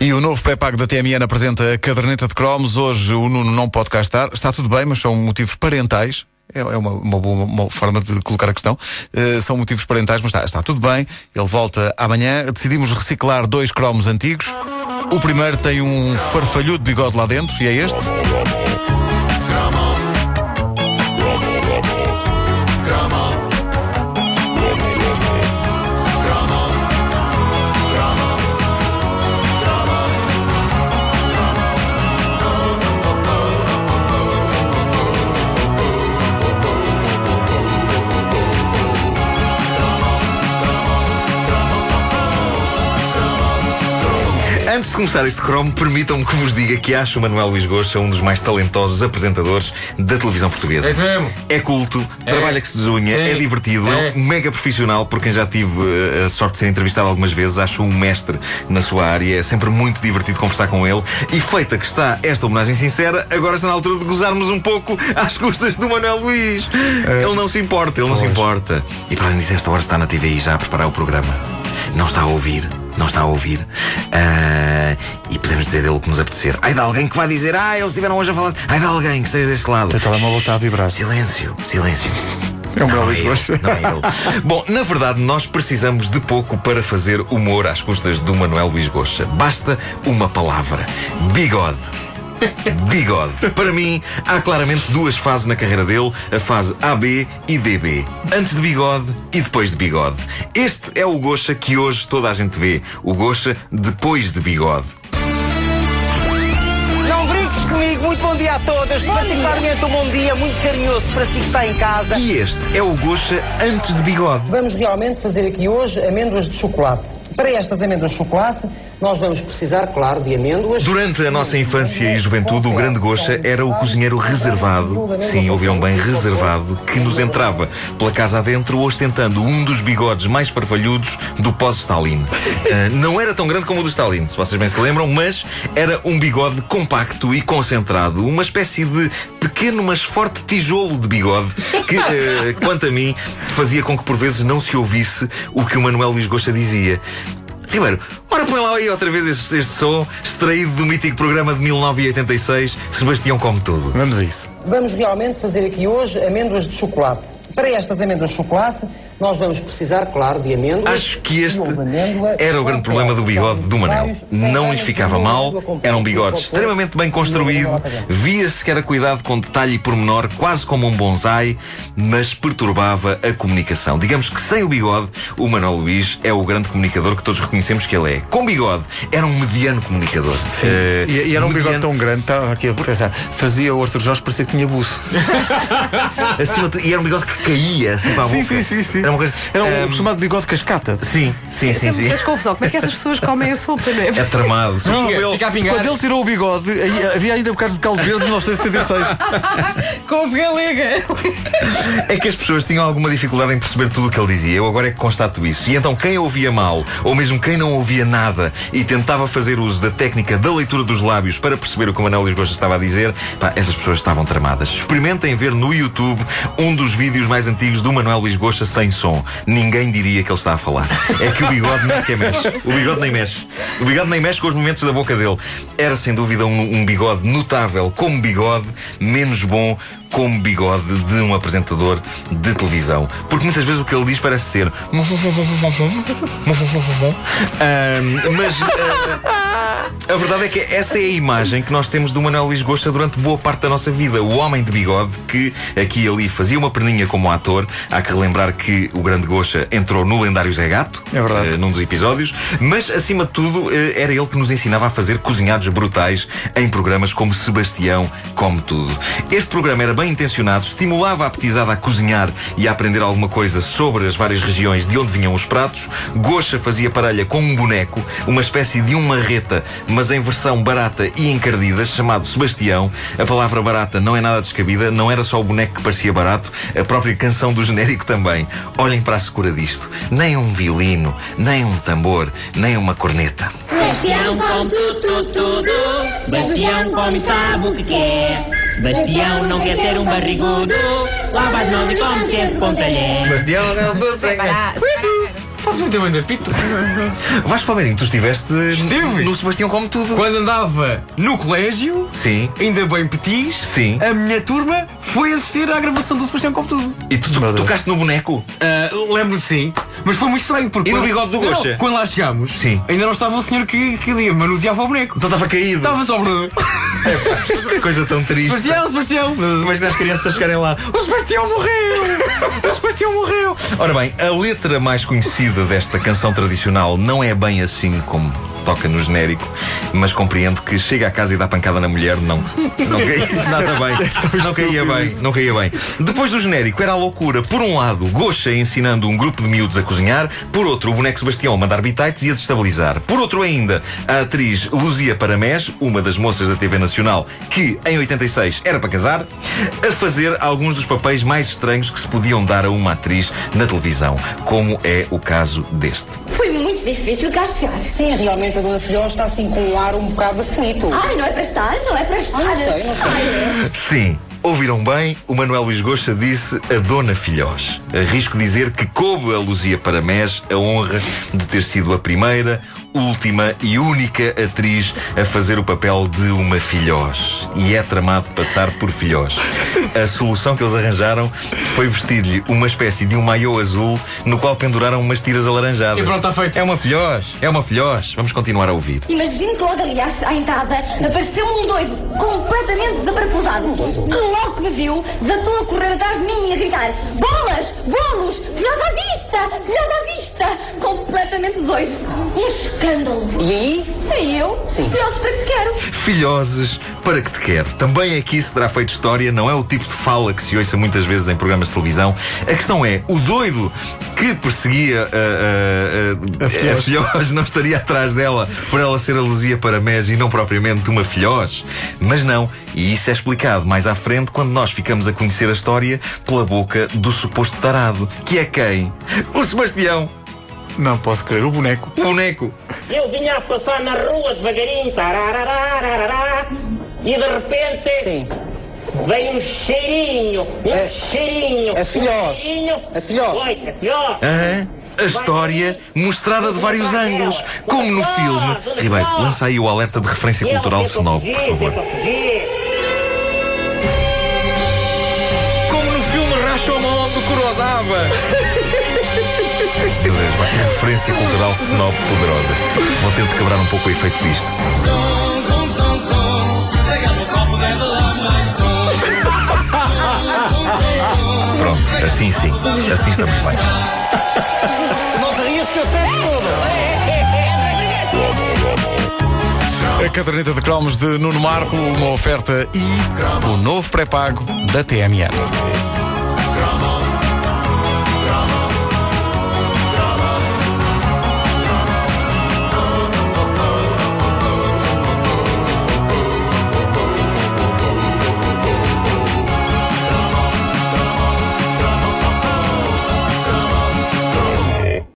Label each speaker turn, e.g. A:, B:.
A: E o novo pré-pago da TMN apresenta a caderneta de cromos. Hoje o Nuno não pode cá estar. Está tudo bem, mas são motivos parentais. É é uma, uma boa uma forma de colocar a questão. Uh, são motivos parentais, mas está, está tudo bem. Ele volta amanhã. Decidimos reciclar dois cromos antigos. O primeiro tem um farfalhudo bigode lá dentro, e é este.
B: Antes de começar este cromo, permitam-me que vos diga que acho o Manuel Luís Gosta um dos mais talentosos apresentadores da televisão portuguesa.
C: É isso mesmo.
B: É culto, trabalha que se desunha, é,
C: É.
B: divertido, é.
C: É.
B: um mega profissional, por quem já tive eh, a sorte de ser entrevistado algumas vezes. Acho um mestre na sua área, é sempre muito divertido conversar com ele. E feita que está esta homenagem sincera, agora está na altura de gozarmos um pouco às custas do Manuel Luís. Ele não se importa, ele não se importa. E para além disso, esta hora está na TVI já a preparar o programa. Não está a ouvir. Não está a ouvir. Ah, e podemos dizer dele o que nos apetecer. Ai de alguém que vai dizer, ah, eles estiveram hoje a falar. Ai de alguém que esteja deste lado.
A: O telemóvel está a vibrar.
B: Silêncio, silêncio.
A: É o
B: Não,
A: Manuel
B: é
A: Luís
B: ele,
A: Gosta.
B: não é ele. Bom, na verdade, nós precisamos de pouco para fazer humor às custas do Manuel Luís Goxa. Basta uma palavra: bigode. Bigode. Para mim, há claramente duas fases na carreira dele: a fase AB e DB. Antes de bigode e depois de bigode. Este é o Goxa que hoje toda a gente vê. O Goxa depois de bigode.
D: Não brinques comigo, muito bom dia a todas. Particularmente um bom dia muito carinhoso para si que está em casa.
B: E este é o Goxa antes de bigode.
D: Vamos realmente fazer aqui hoje amêndoas de chocolate. Para estas amêndoas de chocolate, nós vamos precisar, claro, de amêndoas.
B: Durante a nossa infância e juventude, o grande Goxa era o cozinheiro reservado, sim, ouviram bem, reservado, que nos entrava pela casa adentro ostentando um dos bigodes mais farfalhudos do pós-Stalin. Ah, não era tão grande como o do Stalin, se vocês bem se lembram, mas era um bigode compacto e concentrado, uma espécie de pequeno, mas forte tijolo de bigode que, eh, quanto a mim, fazia com que por vezes não se ouvisse o que o Manuel Luís Gosta dizia. Ribeiro, ora põe lá aí outra vez este, este som, extraído do mítico programa de 1986, Sebastião Come Tudo.
A: Vamos a isso.
D: Vamos realmente fazer aqui hoje amêndoas de chocolate. Para estas amêndoas de chocolate, nós vamos precisar, claro, de amêndoas.
B: Acho que este
D: amêndoa,
B: era o grande problema do bigode do Manel. Não lhe ficava mal, era um bigode extremamente bem construído, via-se que era cuidado com detalhe e pormenor, quase como um bonsai, mas perturbava a comunicação. Digamos que sem o bigode, o Manuel Luís é o grande comunicador que todos reconhecemos que ele é. Com bigode, era um mediano comunicador. Eh,
A: E, e era um bigode
B: mediano-
A: tão grande, estava aqui a pensar, fazia o Arthur Jorge parecer que tinha buço.
B: E era um bigode que caía assim para a
A: sim,
B: boca.
A: sim, sim, sim.
B: Era uma coisa.
A: Era um,
B: Ahm,
A: chamado bigode cascata.
B: Sim, sim, sim, sim.
E: Mas confusão, como é que essas pessoas comem a sopa, não é?
B: É tramado. Sobretudo ele-
C: Fica a pingar.
A: Quando ele tirou o bigode, aí havia ainda bocados de caldo verde de 1976.
E: Couve galega.
B: É que as pessoas tinham alguma dificuldade em perceber tudo o que ele dizia. Eu agora é que constato isso. E então quem ouvia mal, ou mesmo quem não ouvia nada e tentava fazer uso da técnica da leitura dos lábios para perceber o que o Manuel Luís Gosta estava a dizer, pá, essas pessoas estavam tramadas. Experimentem ver no YouTube um dos vídeos mais antigos do Manuel Luís Gosta sem som. Ninguém diria que ele está a falar. É que o bigode nem sequer mexe. O bigode nem mexe. O bigode nem mexe com os movimentos da boca dele. Era sem dúvida um, um bigode notável como bigode, menos bom como bigode de um apresentador de televisão. Porque muitas vezes o que ele diz parece ser. Mas ah, a verdade é que essa é a imagem que nós temos do Manuel Luís Gosta durante boa parte da nossa vida. O homem de bigode que aqui e ali fazia uma perninha como ator. Há que relembrar que o grande Gosta entrou no lendário Zé Gato,
A: É verdade.
B: eh, num dos episódios, mas acima de tudo eh, era ele que nos ensinava a fazer cozinhados brutais em programas como Sebastião Come Tudo. Este programa era bem intencionado, estimulava a petizada a cozinhar e a aprender alguma coisa sobre as várias regiões de onde vinham os pratos. Gocha fazia parelha com um boneco, uma espécie de um marreta, mas em versão barata e encardida, chamado Sebastião. A palavra barata não é nada descabida, não era só o boneco que parecia barato, a própria canção do genérico também. Olhem para a secura disto. Nem um violino, nem um tambor, nem uma corneta.
F: Sebastião come tudo, tudo, tudo. Sebastião come sabe o que quer. Sebastião não quer ser um barrigudo. Lava as mãos e come sempre com talher.
B: Sebastião,
E: Separar, separar.
C: Vocês Posso meter o Ender Pito?
B: Vasco Palmeirinho, tu estiveste
C: Estive.
B: no Sebastião como tudo.
C: Quando andava no colégio,
B: Sim.
C: ainda bem petis,
B: Sim.
C: a minha turma foi assistir à gravação do Sebastião como tudo.
B: E tu, tu tocaste no boneco?
C: Ah, Lembro-me sim, mas foi muito estranho porque.
B: E no
C: quando-
B: bigode do
C: Não,
B: Gocha?
C: Quando lá chegámos,
B: Sim.
C: ainda não estava o senhor que, que manuseava o boneco.
B: Então estava caído.
C: Estava só. Bruno.
B: Que coisa tão triste.
C: Sebastião, Sebastião.
B: Imagina as crianças chegarem lá. O Sebastião morreu! O Sebastião morreu! Ora bem, a letra mais conhecida desta canção tradicional não é bem assim como toca no genérico, mas compreendo que chega à casa e dá pancada na mulher, não. Não caía nada bem. Não caía bem, não caía bem. Depois do genérico era a loucura. Por um lado, Gocha ensinando um grupo de miúdos a cozinhar, por outro, o boneco Sebastião a mandar bitites e a destabilizar. Por outro ainda, a atriz Luzia Paramés, uma das moças da TV Nacional, que em 86 era para casar, a fazer alguns dos papéis mais estranhos que se podiam dar a uma atriz na televisão, como é o caso deste.
G: Foi muito difícil cá chegar.
D: Sim, realmente a Dona Filhós está assim com um ar um bocado aflito.
G: Ai, não é para estar, não é para estar.
D: não sei, não sei.
G: Ai,
B: Sim. Ouviram bem? O Manuel Luís Goxa disse a Dona Filhós. Arrisco dizer que coube a Luzia Paramés a honra de ter sido a primeira, última e única atriz a fazer o papel de uma filhós. E é tramado passar por filhós. A solução que eles arranjaram foi vestir-lhe uma espécie de um maiô azul no qual penduraram umas tiras alaranjadas.
C: E pronto, está feito.
B: É uma filhós, é uma filhós. Vamos continuar a ouvir.
G: Imagino que logo ali à, à entrada apareceu um doido, completamente desaparafusado, que logo que me viu, desatou a correr atrás de mim e a gritar: Bolas! Bolos! Filhota à vista! Filhota à vista! Completamente doido. Um escândalo.
D: E aí?
G: E eu?
D: Sim.
G: Filhotes para que te quero.
B: Filhoses, para que te quero? Também aqui se terá feito história, não é o tipo de fala que se ouça muitas vezes em programas de televisão. A questão é, o doido que perseguia a, a, a, a filhós não estaria atrás dela por ela ser a Luzia Paramés e não propriamente uma filhós. Mas não, e isso é explicado mais à frente quando nós ficamos a conhecer a história pela boca do suposto tarado, que é quem? O Sebastião,
A: Não posso crer, o boneco.
B: o boneco.
F: Eu vinha a passar na rua devagarinho, tarararararará, e de repente
D: Sim.
F: veio um cheirinho, um
D: É-
F: cheirinho.
D: é filhós.
F: Um cheirinho.
D: É filhós.
F: Oi, é filhós.
B: Aham. A história mostrada de vários ângulos, como no filme. Ribeiro, lança aí o alerta de referência cultural
F: tentou
B: snob, por favor.
F: fugir.
B: Como no filme Rashomon do Kurosawa. Referência cultural snob poderosa. Vou ter de quebrar um pouco o efeito disto. Pronto, assim sim. Assim estamos bem.
A: A caderneta de cromos de Nuno Marco, uma oferta e o novo pré-pago da TMN.